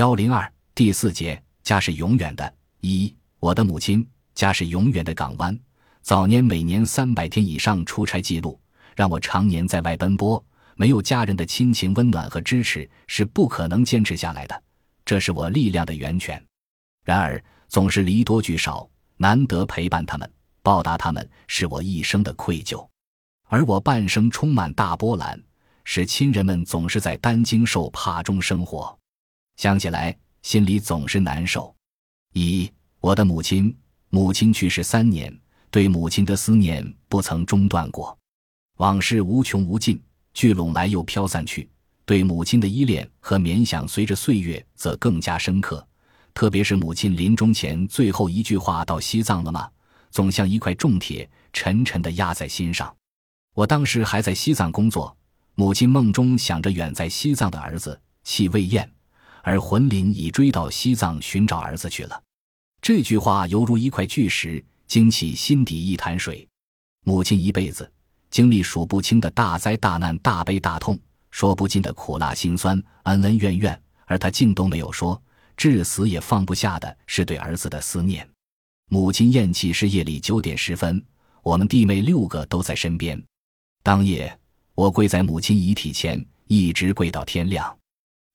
幺零二第四节，家是永远的。一，我的母亲，家是永远的港湾。早年每年三百天以上出差记录，让我常年在外奔波，没有家人的亲情温暖和支持，是不可能坚持下来的。这是我力量的源泉。然而总是离多聚少，难得陪伴他们，报答他们，是我一生的愧疚。而我半生充满大波澜，使亲人们总是在担惊受怕中生活。想起来，心里总是难受。一，我的母亲，母亲去世三年，对母亲的思念不曾中断过。往事无穷无尽，聚拢来又飘散去。对母亲的依恋和缅想，随着岁月则更加深刻。特别是母亲临终前最后一句话：“到西藏了吗？”总像一块重铁，沉沉地压在心上。我当时还在西藏工作，母亲梦中想着远在西藏的儿子，气未厌。而魂灵已追到西藏寻找儿子去了，这句话犹如一块巨石惊起心底一潭水。母亲一辈子经历数不清的大灾大难、大悲大痛，说不尽的苦辣辛酸、恩恩怨怨，而她竟都没有说，至死也放不下的是对儿子的思念。母亲咽气是夜里九点十分，我们弟妹六个都在身边。当夜，我跪在母亲遗体前，一直跪到天亮。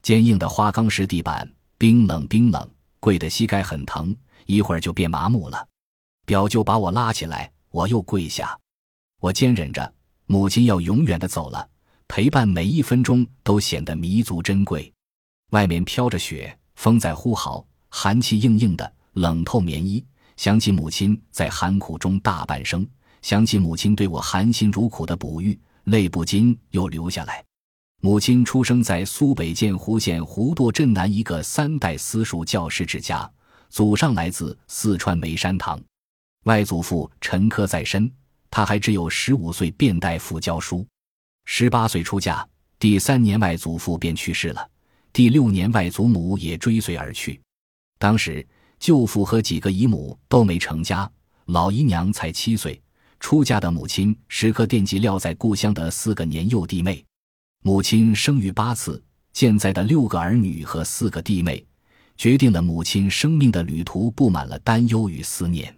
坚硬的花岗石地板，冰冷冰冷，跪的膝盖很疼，一会儿就变麻木了。表舅把我拉起来，我又跪下。我坚忍着，母亲要永远的走了，陪伴每一分钟都显得弥足珍贵。外面飘着雪，风在呼号，寒气硬硬的，冷透棉衣。想起母亲在寒苦中大半生，想起母亲对我含辛茹苦的哺育，泪不禁又流下来。母亲出生在苏北建湖县湖垛镇南一个三代私塾教师之家，祖上来自四川眉山堂，外祖父陈科在身，他还只有十五岁便代父教书，十八岁出嫁，第三年外祖父便去世了，第六年外祖母也追随而去。当时舅父和几个姨母都没成家，老姨娘才七岁，出嫁的母亲时刻惦记撂在故乡的四个年幼弟妹。母亲生育八次，健在的六个儿女和四个弟妹，决定了母亲生命的旅途布满了担忧与思念。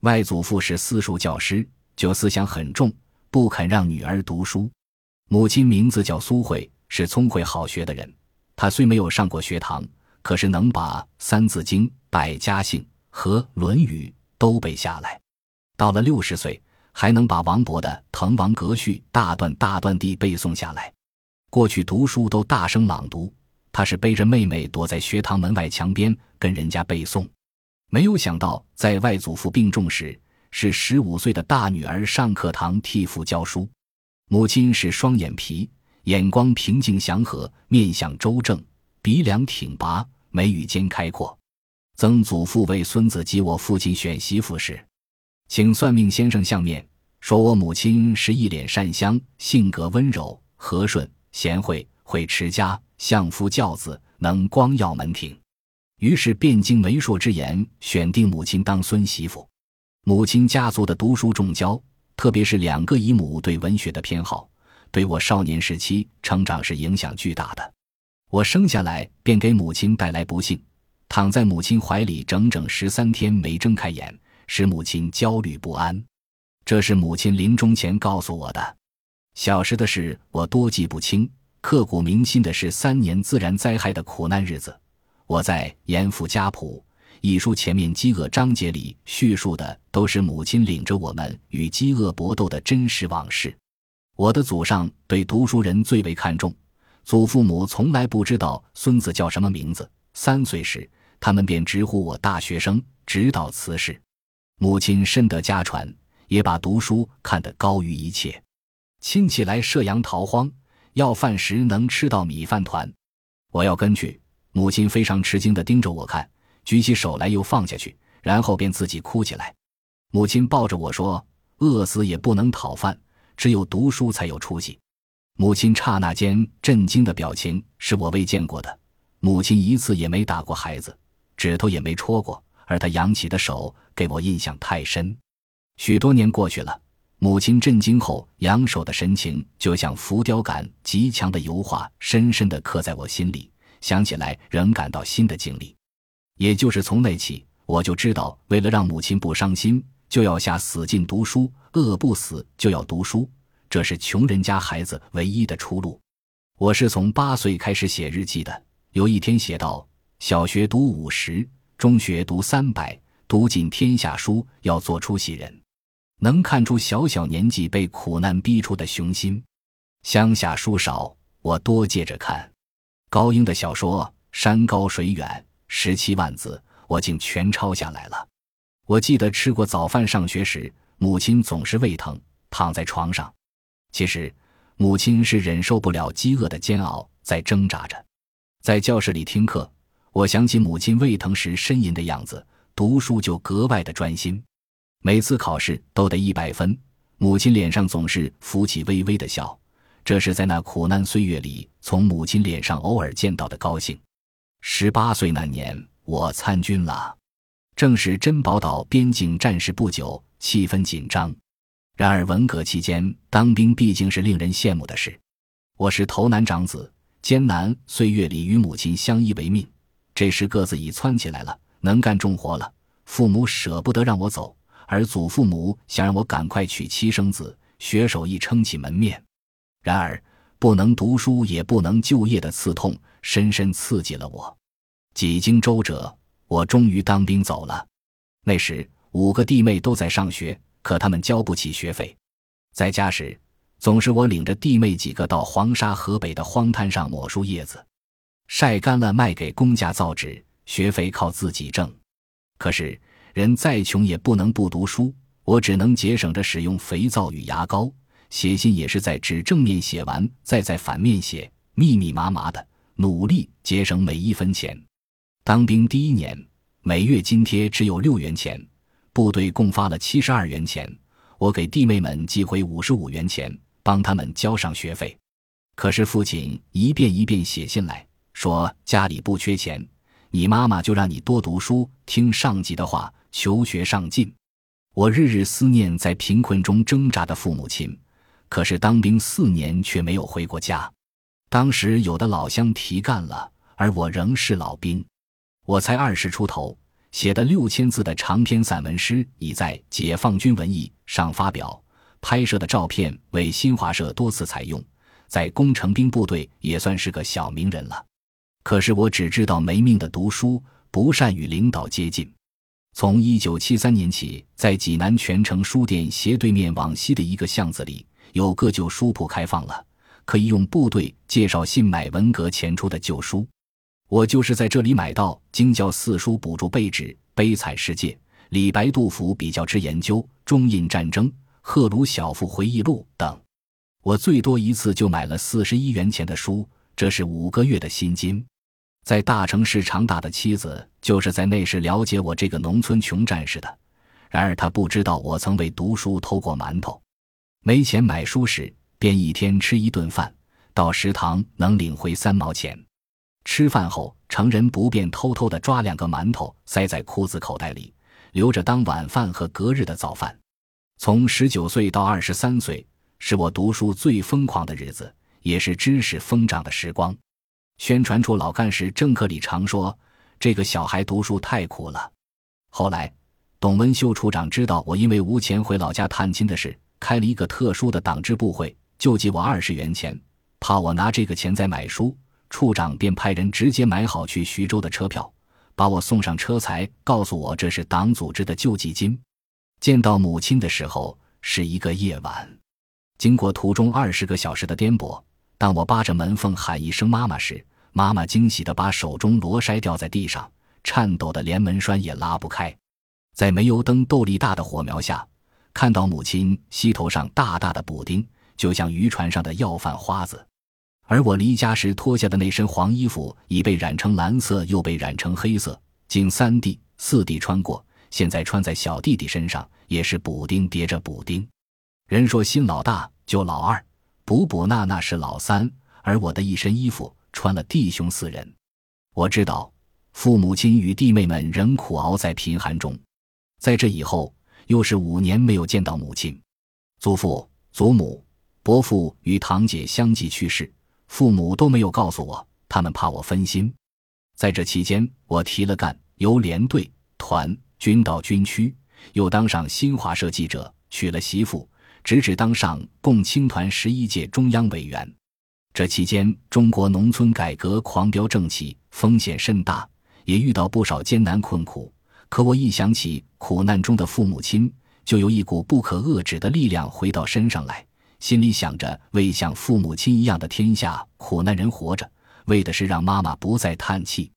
外祖父是私塾教师，就思想很重，不肯让女儿读书。母亲名字叫苏慧，是聪慧好学的人。她虽没有上过学堂，可是能把《三字经》《百家姓》和《论语》都背下来。到了六十岁，还能把王勃的《滕王阁序》大段大段地背诵下来。过去读书都大声朗读，他是背着妹妹躲在学堂门外墙边跟人家背诵。没有想到，在外祖父病重时，是十五岁的大女儿上课堂替父教书。母亲是双眼皮，眼光平静祥和，面相周正，鼻梁挺拔，眉宇间开阔。曾祖父为孙子及我父亲选媳妇时，请算命先生相面，说我母亲是一脸善香，性格温柔和顺。贤惠，会持家，相夫教子，能光耀门庭。于是便经媒妁之言，选定母亲当孙媳妇。母亲家族的读书重教，特别是两个姨母对文学的偏好，对我少年时期成长是影响巨大的。我生下来便给母亲带来不幸，躺在母亲怀里整整十三天没睁开眼，使母亲焦虑不安。这是母亲临终前告诉我的。小时的事我多记不清，刻骨铭心的是三年自然灾害的苦难日子。我在《严复家谱》一书前面饥饿章节里叙述的都是母亲领着我们与饥饿搏斗的真实往事。我的祖上对读书人最为看重，祖父母从来不知道孙子叫什么名字。三岁时，他们便直呼我大学生，直到辞世。母亲深得家传，也把读书看得高于一切。亲戚来射阳逃荒，要饭时能吃到米饭团，我要跟去。母亲非常吃惊地盯着我看，举起手来又放下去，然后便自己哭起来。母亲抱着我说：“饿死也不能讨饭，只有读书才有出息。”母亲刹那间震惊的表情是我未见过的。母亲一次也没打过孩子，指头也没戳过，而她扬起的手给我印象太深。许多年过去了。母亲震惊后扬手的神情，就像浮雕感极强的油画，深深地刻在我心里，想起来仍感到新的经历。也就是从那起，我就知道，为了让母亲不伤心，就要下死劲读书，饿不死就要读书，这是穷人家孩子唯一的出路。我是从八岁开始写日记的，有一天写道：小学读五十，中学读三百，读尽天下书，要做出息人。能看出小小年纪被苦难逼出的雄心。乡下书少，我多借着看。高英的小说《山高水远》。十七万字，我竟全抄下来了。我记得吃过早饭上学时，母亲总是胃疼，躺在床上。其实，母亲是忍受不了饥饿的煎熬，在挣扎着。在教室里听课，我想起母亲胃疼时呻吟的样子，读书就格外的专心。每次考试都得一百分，母亲脸上总是浮起微微的笑，这是在那苦难岁月里从母亲脸上偶尔见到的高兴。十八岁那年，我参军了，正是珍宝岛边境战事不久，气氛紧张。然而文革期间当兵毕竟是令人羡慕的事。我是头男长子，艰难岁月里与母亲相依为命。这时个子已蹿起来了，能干重活了。父母舍不得让我走，而祖父母想让我赶快娶妻生子，学手艺撑起门面。然而不能读书也不能就业的刺痛。深深刺激了我，几经周折，我终于当兵走了。那时五个弟妹都在上学，可他们交不起学费。在家时，总是我领着弟妹几个到黄沙河北的荒滩上抹树叶子，晒干了卖给公家造纸，学费靠自己挣。可是人再穷也不能不读书，我只能节省着使用肥皂与牙膏，写信也是在纸正面写完，再在反面写，密密麻麻的。努力节省每一分钱。当兵第一年，每月津贴只有六元钱，部队共发了七十二元钱，我给弟妹们寄回五十五元钱，帮他们交上学费。可是父亲一遍一遍写信来说家里不缺钱，你妈妈就让你多读书，听上级的话，求学上进。我日日思念在贫困中挣扎的父母亲，可是当兵四年却没有回过家。当时有的老乡提干了，而我仍是老兵。我才二十出头，写的六千字的长篇散文诗已在《解放军文艺》上发表，拍摄的照片为新华社多次采用，在工程兵部队也算是个小名人了。可是我只知道没命的读书，不善与领导接近。从一九七三年起，在济南泉城书店斜对面往西的一个巷子里，有个旧书铺开放了。可以用部队介绍信买文革前出的旧书，我就是在这里买到《京教四书补助备纸》《悲惨世界》《李白杜甫比较之研究》《中印战争》《赫鲁晓夫回忆录》等。我最多一次就买了四十一元钱的书，这是五个月的薪金。在大城市长大的妻子，就是在那时了解我这个农村穷战士的。然而她不知道我曾为读书偷过馒头。没钱买书时。便一天吃一顿饭，到食堂能领回三毛钱。吃饭后，成人不便偷偷的抓两个馒头塞在裤子口袋里，留着当晚饭和隔日的早饭。从十九岁到二十三岁，是我读书最疯狂的日子，也是知识疯长的时光。宣传处老干事郑克礼常说：“这个小孩读书太苦了。”后来，董文秀处长知道我因为无钱回老家探亲的事，开了一个特殊的党支部会。救济我二十元钱，怕我拿这个钱再买书，处长便派人直接买好去徐州的车票，把我送上车才告诉我这是党组织的救济金。见到母亲的时候是一个夜晚，经过途中二十个小时的颠簸，当我扒着门缝喊一声“妈妈”时，妈妈惊喜地把手中螺筛掉在地上，颤抖的连门栓也拉不开。在煤油灯斗力大的火苗下，看到母亲膝头上大大的补丁。就像渔船上的要饭花子，而我离家时脱下的那身黄衣服已被染成蓝色，又被染成黑色，经三弟四弟穿过，现在穿在小弟弟身上也是补丁叠着补丁。人说新老大就老二，补补那那是老三，而我的一身衣服穿了弟兄四人。我知道父母亲与弟妹们仍苦熬在贫寒中，在这以后又是五年没有见到母亲、祖父、祖母。伯父与堂姐相继去世，父母都没有告诉我，他们怕我分心。在这期间，我提了干，由连队、团、军到军区，又当上新华社记者，娶了媳妇，直至当上共青团十一届中央委员。这期间，中国农村改革狂飙正起，风险甚大，也遇到不少艰难困苦。可我一想起苦难中的父母亲，就有一股不可遏制的力量回到身上来，心里想着为像父母亲一样的天下苦难人活着，为的是让妈妈不再叹气。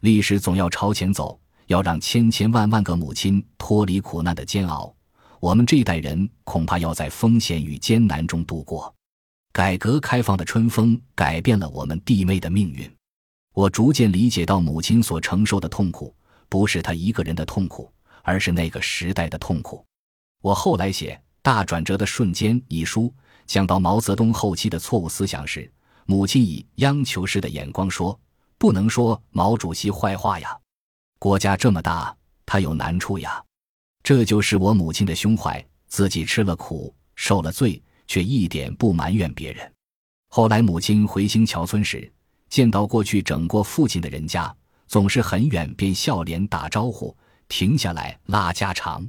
历史总要朝前走，要让千千万万个母亲脱离苦难的煎熬。我们这一代人恐怕要在风险与艰难中度过。改革开放的春风改变了我们弟妹的命运，我逐渐理解到母亲所承受的痛苦。不是她一个人的痛苦，而是那个时代的痛苦。我后来写《大转折的瞬间》一书，讲到毛泽东后期的错误思想时，母亲以央求式的眼光说：“不能说毛主席坏话呀，国家这么大，他有难处呀。”这就是我母亲的胸怀，自己吃了苦，受了罪，却一点不埋怨别人。后来母亲回新桥村时，见到过去整过父亲的人家。总是很远便笑脸打招呼，停下来拉家常。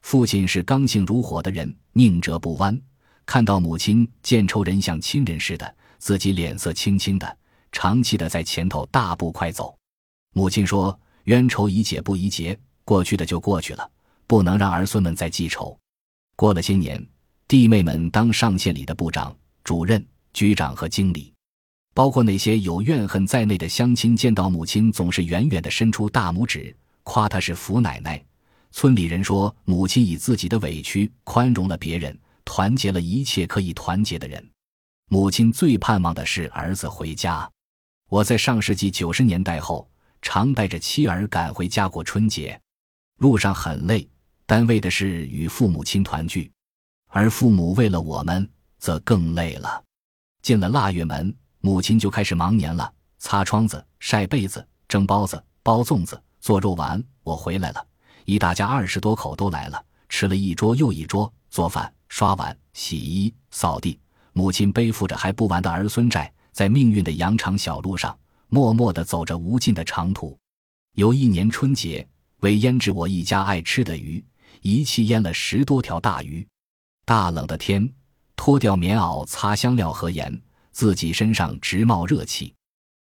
父亲是刚性如火的人，宁折不弯。看到母亲见仇人像亲人似的，自己脸色青青的，长期的在前头大步快走。母亲说：“冤仇宜解不宜结，过去的就过去了，不能让儿孙们再记仇。”过了些年，弟妹们当上县里的部长、主任、局长和经理。包括那些有怨恨在内的乡亲，见到母亲总是远远的伸出大拇指，夸她是福奶奶。村里人说，母亲以自己的委屈宽容了别人，团结了一切可以团结的人。母亲最盼望的是儿子回家。我在上世纪九十年代后，常带着妻儿赶回家过春节，路上很累，但为的是与父母亲团聚，而父母为了我们，则更累了。进了腊月门。母亲就开始忙年了，擦窗子、晒被子、蒸包子、包粽子、做肉丸。我回来了，一大家二十多口都来了，吃了一桌又一桌，做饭、刷碗、洗衣、扫地。母亲背负着还不完的儿孙债，在命运的羊肠小路上，默默地走着无尽的长途。有一年春节，为腌制我一家爱吃的鱼，一气腌了十多条大鱼。大冷的天，脱掉棉袄，擦香料和盐。自己身上直冒热气，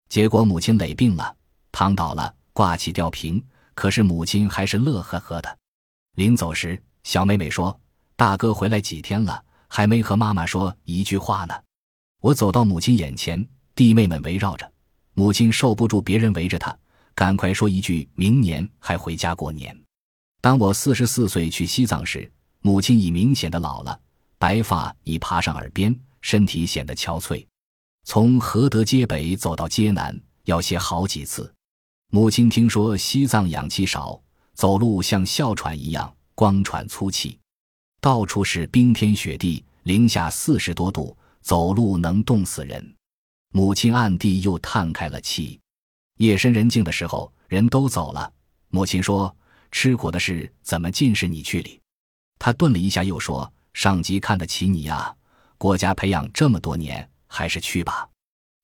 结果母亲累病了，躺倒了，挂起吊瓶。可是母亲还是乐呵呵的。临走时，小妹妹说：“大哥回来几天了，还没和妈妈说一句话呢。”我走到母亲眼前，弟妹们围绕着，母亲受不住别人围着她，赶快说一句：“明年还回家过年。”当我四十四岁去西藏时，母亲已明显的老了，白发已爬上耳边，身体显得憔悴。从河德街北走到街南要歇好几次。母亲听说西藏氧气少，走路像哮喘一样，光喘粗气。到处是冰天雪地，零下四十多度，走路能冻死人。母亲暗地又叹开了气。夜深人静的时候，人都走了。母亲说：“吃苦的事怎么尽是你去理？”他顿了一下，又说：“上级看得起你呀，国家培养这么多年。”还是去吧，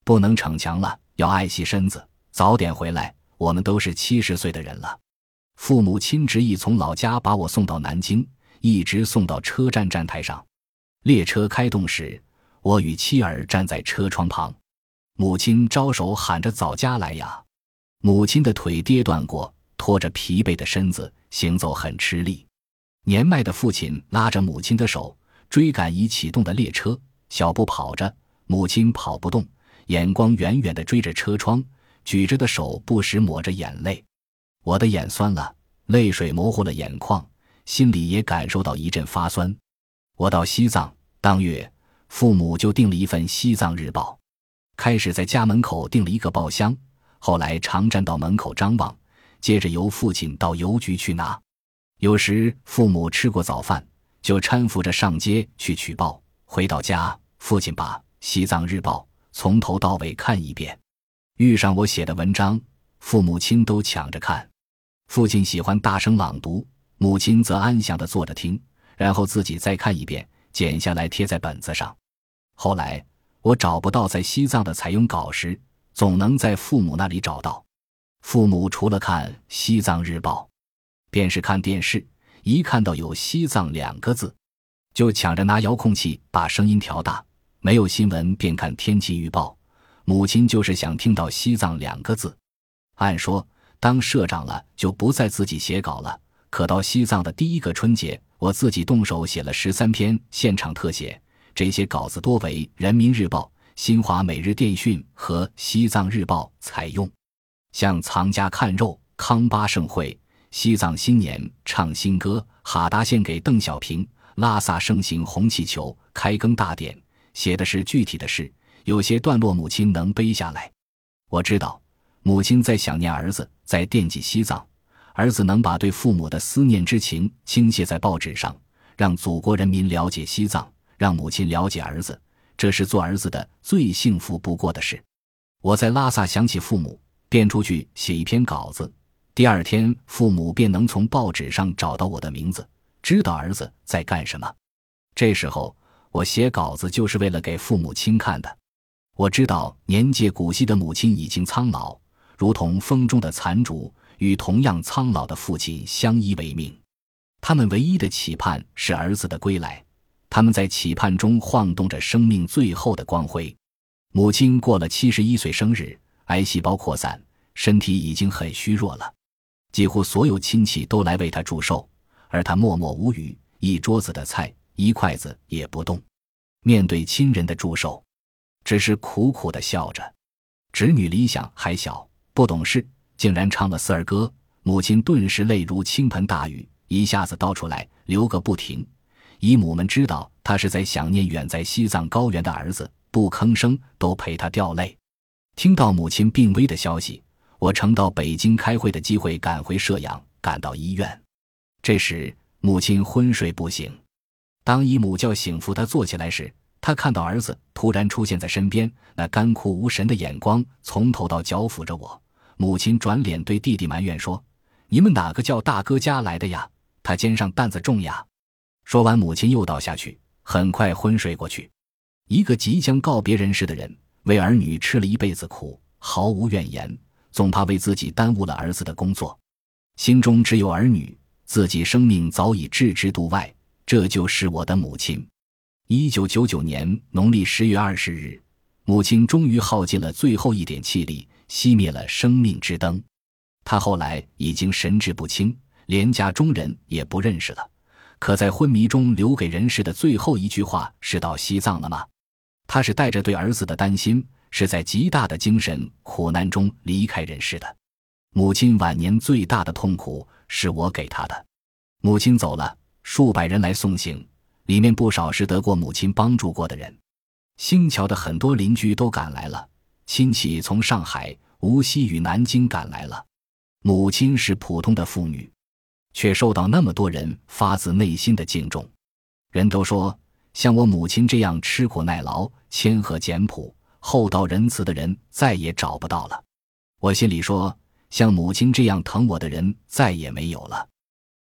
不能逞强了，要爱惜身子，早点回来。我们都是七十岁的人了。父母亲执意从老家把我送到南京，一直送到车站站台上。列车开动时，我与妻儿站在车窗旁，母亲招手喊着：“早家来呀！”母亲的腿跌断过，拖着疲惫的身子行走很吃力。年迈的父亲拉着母亲的手，追赶已启动的列车，小步跑着。母亲跑不动，眼光远远地追着车窗，举着的手不时抹着眼泪。我的眼酸了，泪水模糊了眼眶，心里也感受到一阵发酸。我到西藏当月，父母就订了一份《西藏日报》，开始在家门口订了一个报箱，后来常站到门口张望，接着由父亲到邮局去拿。有时父母吃过早饭，就搀扶着上街去取报。回到家，父亲把。西藏日报从头到尾看一遍，遇上我写的文章，父母亲都抢着看。父亲喜欢大声朗读，母亲则安详地坐着听，然后自己再看一遍，剪下来贴在本子上。后来我找不到在西藏的采用稿时，总能在父母那里找到。父母除了看《西藏日报》，便是看电视。一看到有“西藏”两个字，就抢着拿遥控器把声音调大。没有新闻，便看天气预报。母亲就是想听到“西藏”两个字。按说，当社长了就不再自己写稿了。可到西藏的第一个春节，我自己动手写了十三篇现场特写。这些稿子多为《人民日报》、《新华每日电讯》和《西藏日报》采用，像藏家看肉、康巴盛会、西藏新年唱新歌、哈达献给邓小平、拉萨盛行红气球、开耕大典，写的是具体的事。有些段落母亲能背下来，我知道母亲在想念儿子，在惦记西藏。儿子能把对父母的思念之情倾泻在报纸上，让祖国人民了解西藏。让母亲了解儿子，这是做儿子的最幸福不过的事。我在拉萨想起父母，便出去写一篇稿子。第二天，父母便能从报纸上找到我的名字，知道儿子在干什么。这时候，我写稿子就是为了给父母亲看的。我知道年届古稀的母亲已经苍老，如同风中的残烛，与同样苍老的父亲相依为命。他们唯一的期盼是儿子的归来。他们在期盼中晃动着生命最后的光辉。母亲过了七十一岁生日，癌细胞扩散，身体已经很虚弱了。几乎所有亲戚都来为他祝寿，而他默默无语，一桌子的菜一筷子也不动。面对亲人的祝寿，只是苦苦的笑着。侄女李想还小，不懂事，竟然唱了四儿歌，母亲顿时泪如倾盆大雨，一下子倒出来，流个不停。姨母们知道他是在想念远在西藏高原的儿子，不吭声，都陪他掉泪。听到母亲病危的消息，我乘到北京开会的机会赶回射阳，赶到医院。这时母亲昏睡不醒。当姨母叫醒扶她坐起来时，她看到儿子突然出现在身边，那干枯无神的眼光从头到脚抚着我。母亲转脸对弟弟埋怨说：“你们哪个叫大哥家来的呀？他肩上担子重呀！”说完，母亲又倒下去，很快昏睡过去。一个即将告别人世的人，为儿女吃了一辈子苦，毫无怨言，总怕为自己耽误了儿子的工作，心中只有儿女，自己生命早已置之度外。这就是我的母亲。一九九九年农历十月二十日，母亲终于耗尽了最后一点气力，熄灭了生命之灯。她后来已经神志不清，连家中人也不认识了。可在昏迷中留给人世的最后一句话是到西藏了吗？他是带着对儿子的担心，是在极大的精神苦难中离开人世的。母亲晚年最大的痛苦是我给她的。母亲走了，数百人来送行，里面不少是得过母亲帮助过的人。星桥的很多邻居都赶来了，亲戚从上海、无锡与南京赶来了。母亲是普通的妇女。却受到那么多人发自内心的敬重。人都说，像我母亲这样吃苦耐劳、谦和简朴、厚道仁慈的人再也找不到了。我心里说，像母亲这样疼我的人再也没有了。